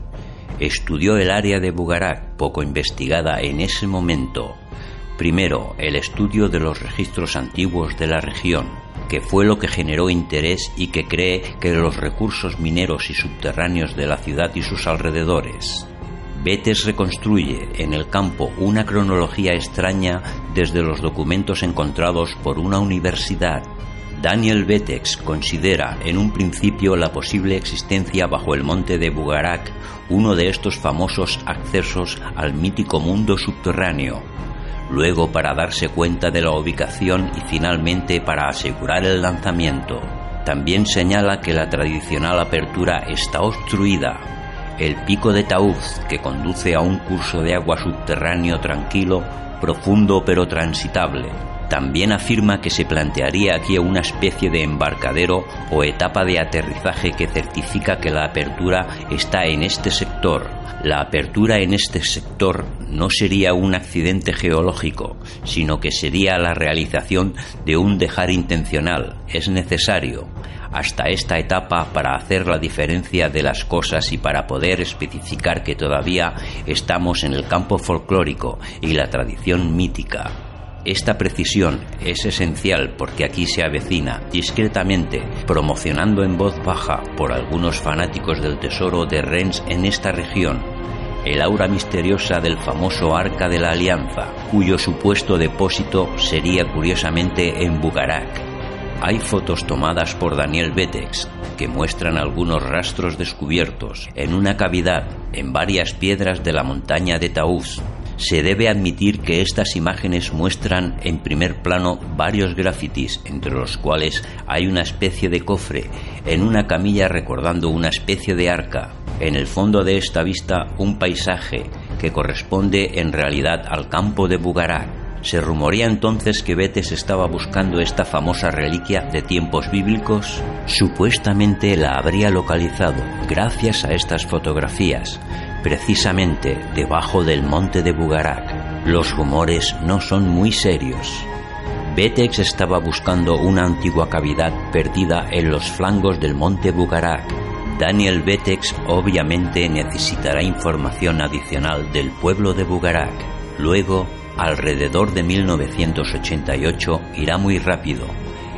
Estudió el área de Bugarak, poco investigada en ese momento. Primero, el estudio de los registros antiguos de la región, que fue lo que generó interés y que cree que los recursos mineros y subterráneos de la ciudad y sus alrededores. Betes reconstruye en el campo una cronología extraña desde los documentos encontrados por una universidad. Daniel Betex considera en un principio la posible existencia bajo el monte de Bugarak uno de estos famosos accesos al mítico mundo subterráneo. Luego para darse cuenta de la ubicación y finalmente para asegurar el lanzamiento. También señala que la tradicional apertura está obstruida. El pico de Tauz, que conduce a un curso de agua subterráneo tranquilo, profundo pero transitable. También afirma que se plantearía aquí una especie de embarcadero o etapa de aterrizaje que certifica que la apertura está en este sector. La apertura en este sector no sería un accidente geológico, sino que sería la realización de un dejar intencional. Es necesario hasta esta etapa para hacer la diferencia de las cosas y para poder especificar que todavía estamos en el campo folclórico y la tradición mítica. Esta precisión es esencial porque aquí se avecina discretamente, promocionando en voz baja por algunos fanáticos del tesoro de Rennes en esta región, el aura misteriosa del famoso Arca de la Alianza, cuyo supuesto depósito sería curiosamente en Bugarak. Hay fotos tomadas por Daniel Betex que muestran algunos rastros descubiertos en una cavidad en varias piedras de la montaña de Taús, se debe admitir que estas imágenes muestran en primer plano varios grafitis, entre los cuales hay una especie de cofre en una camilla recordando una especie de arca. En el fondo de esta vista un paisaje que corresponde en realidad al campo de Bugarak. Se rumorea entonces que Betes estaba buscando esta famosa reliquia de tiempos bíblicos. Supuestamente la habría localizado gracias a estas fotografías, precisamente debajo del monte de Bugarak. Los rumores no son muy serios. Betex estaba buscando una antigua cavidad perdida en los flangos del monte Bugarak. Daniel Betex obviamente necesitará información adicional del pueblo de Bugarak. Luego, alrededor de 1988, irá muy rápido.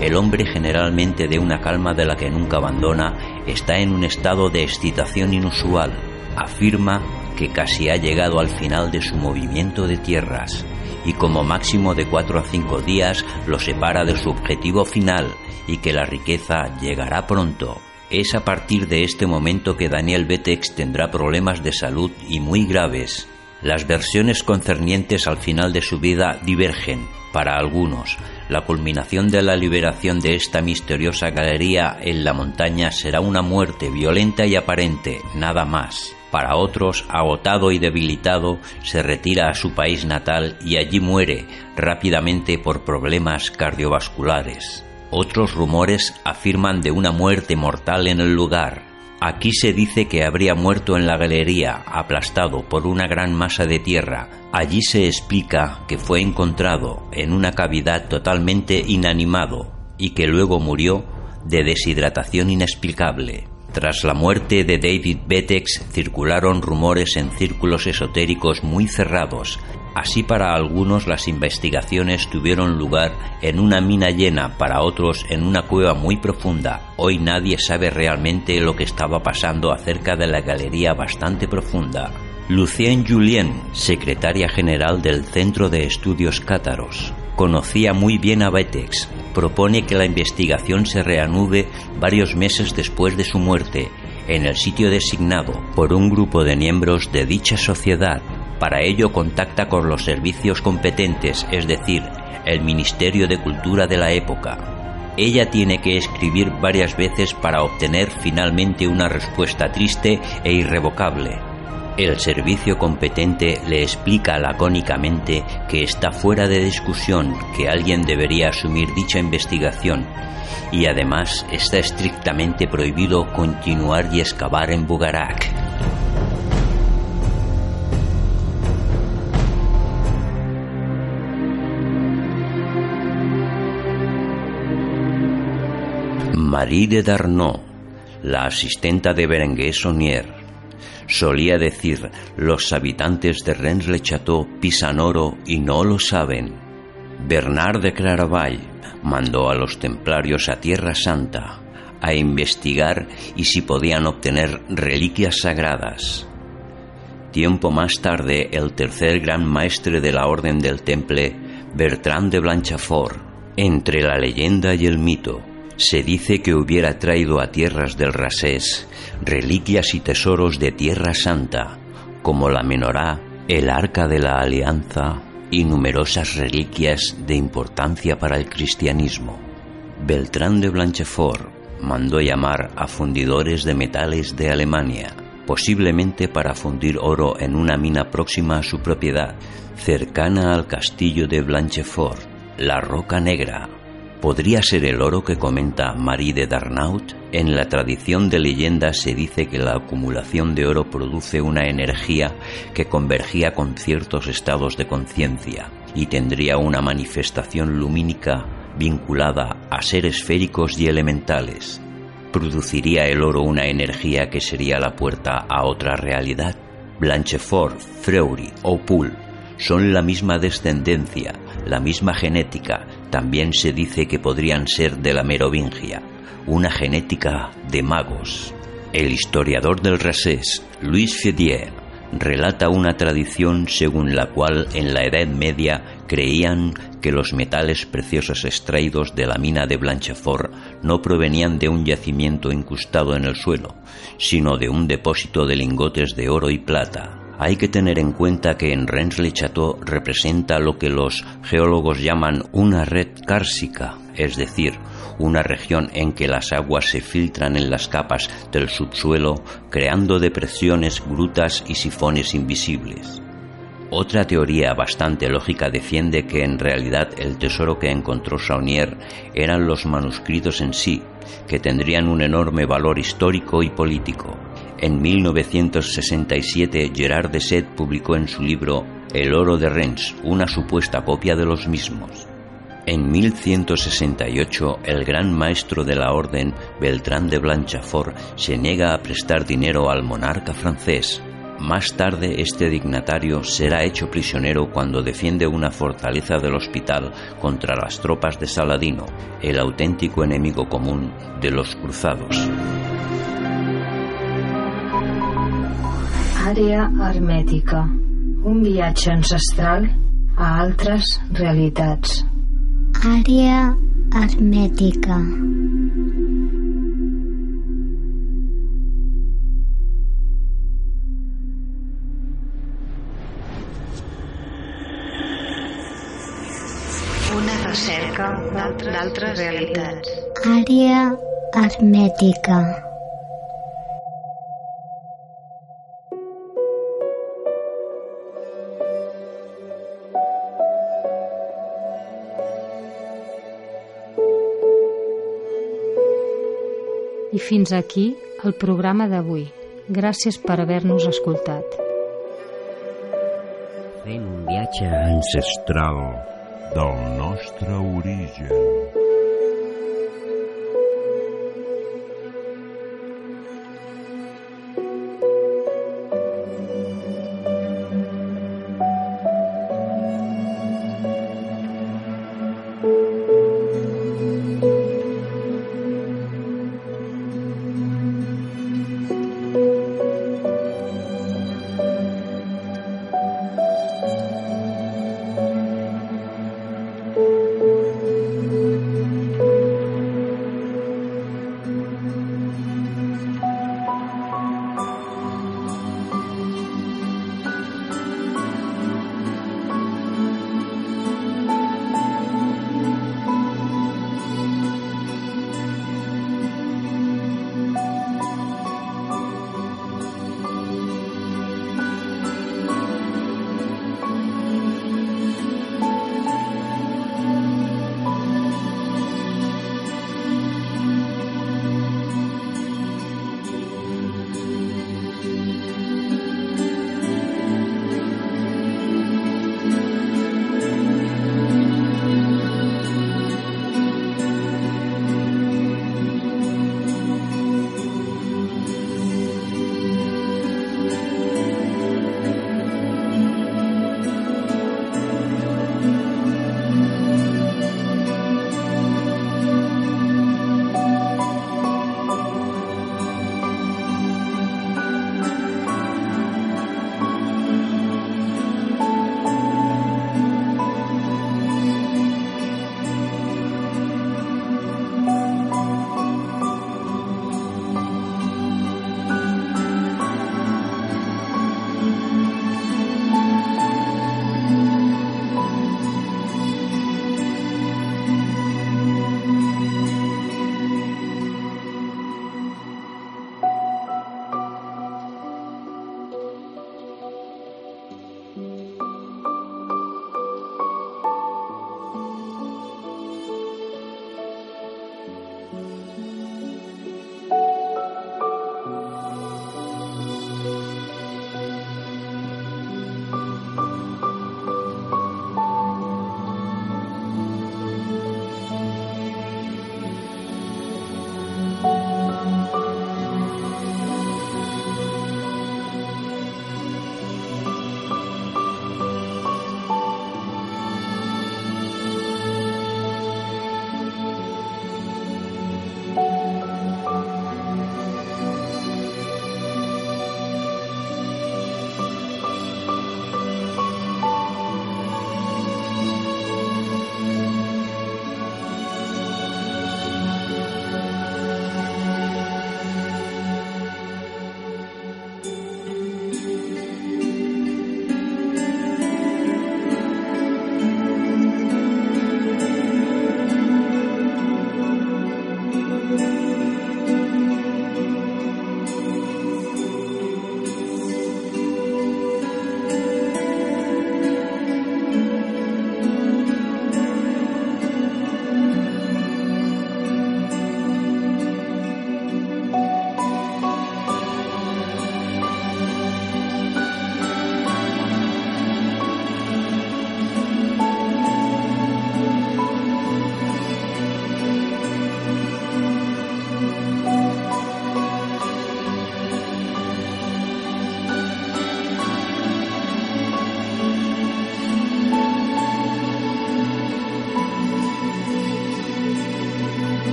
El hombre generalmente de una calma de la que nunca abandona está en un estado de excitación inusual afirma que casi ha llegado al final de su movimiento de tierras y como máximo de cuatro a cinco días lo separa de su objetivo final y que la riqueza llegará pronto. Es a partir de este momento que Daniel Betex tendrá problemas de salud y muy graves. Las versiones concernientes al final de su vida divergen. Para algunos, la culminación de la liberación de esta misteriosa galería en la montaña será una muerte violenta y aparente, nada más. Para otros, agotado y debilitado, se retira a su país natal y allí muere rápidamente por problemas cardiovasculares. Otros rumores afirman de una muerte mortal en el lugar. Aquí se dice que habría muerto en la galería, aplastado por una gran masa de tierra. Allí se explica que fue encontrado en una cavidad totalmente inanimado y que luego murió de deshidratación inexplicable. Tras la muerte de David Betex circularon rumores en círculos esotéricos muy cerrados. Así para algunos las investigaciones tuvieron lugar en una mina llena, para otros en una cueva muy profunda. Hoy nadie sabe realmente lo que estaba pasando acerca de la galería bastante profunda. Lucien Julien, secretaria general del Centro de Estudios Cátaros, conocía muy bien a Betex. Propone que la investigación se reanude varios meses después de su muerte, en el sitio designado por un grupo de miembros de dicha sociedad. Para ello contacta con los servicios competentes, es decir, el Ministerio de Cultura de la época. Ella tiene que escribir varias veces para obtener finalmente una respuesta triste e irrevocable. El servicio competente le explica lacónicamente que está fuera de discusión que alguien debería asumir dicha investigación y además está estrictamente prohibido continuar y excavar en Bugarak. Marie de Darnaud, la asistenta de Berenguer Saunier, Solía decir, los habitantes de Rennes-le-Château pisan oro y no lo saben. Bernard de Claravall mandó a los templarios a Tierra Santa a investigar y si podían obtener reliquias sagradas. Tiempo más tarde, el tercer gran maestre de la Orden del Temple, Bertrand de Blanchafort, entre la leyenda y el mito, se dice que hubiera traído a tierras del Rasés reliquias y tesoros de Tierra Santa, como la menorá, el arca de la alianza y numerosas reliquias de importancia para el cristianismo. Beltrán de Blanchefort mandó llamar a fundidores de metales de Alemania, posiblemente para fundir oro en una mina próxima a su propiedad, cercana al castillo de Blanchefort, la Roca Negra, ¿Podría ser el oro que comenta Marie de Darnaut? En la tradición de leyenda se dice que la acumulación de oro produce una energía que convergía con ciertos estados de conciencia y tendría una manifestación lumínica vinculada a seres esféricos y elementales. ¿Produciría el oro una energía que sería la puerta a otra realidad? Blanchefort, Freury o Poul son la misma descendencia, la misma genética también se dice que podrían ser de la merovingia, una genética de magos. El historiador del Rasés, Louis Fidier, relata una tradición según la cual en la Edad Media creían que los metales preciosos extraídos de la mina de Blanchefort no provenían de un yacimiento incrustado en el suelo, sino de un depósito de lingotes de oro y plata. Hay que tener en cuenta que en Rennes-le-Château representa lo que los geólogos llaman una red cársica, es decir, una región en que las aguas se filtran en las capas del subsuelo, creando depresiones, grutas y sifones invisibles. Otra teoría bastante lógica defiende que en realidad el tesoro que encontró Saunier eran los manuscritos en sí, que tendrían un enorme valor histórico y político. En 1967 Gerard de Set publicó en su libro El oro de Rennes una supuesta copia de los mismos. En 1168, el gran maestro de la orden, Beltrán de Blanchafort, se niega a prestar dinero al monarca francés. Más tarde, este dignatario será hecho prisionero cuando defiende una fortaleza del hospital contra las tropas de Saladino, el auténtico enemigo común de los cruzados. Àrea hermètica. Un viatge ancestral a altres realitats. Àrea hermètica. Una recerca d'altres realitats. Àrea hermètica. I fins aquí el programa d'avui. Gràcies per haver-nos escoltat. Fent un viatge ancestral del nostre origen.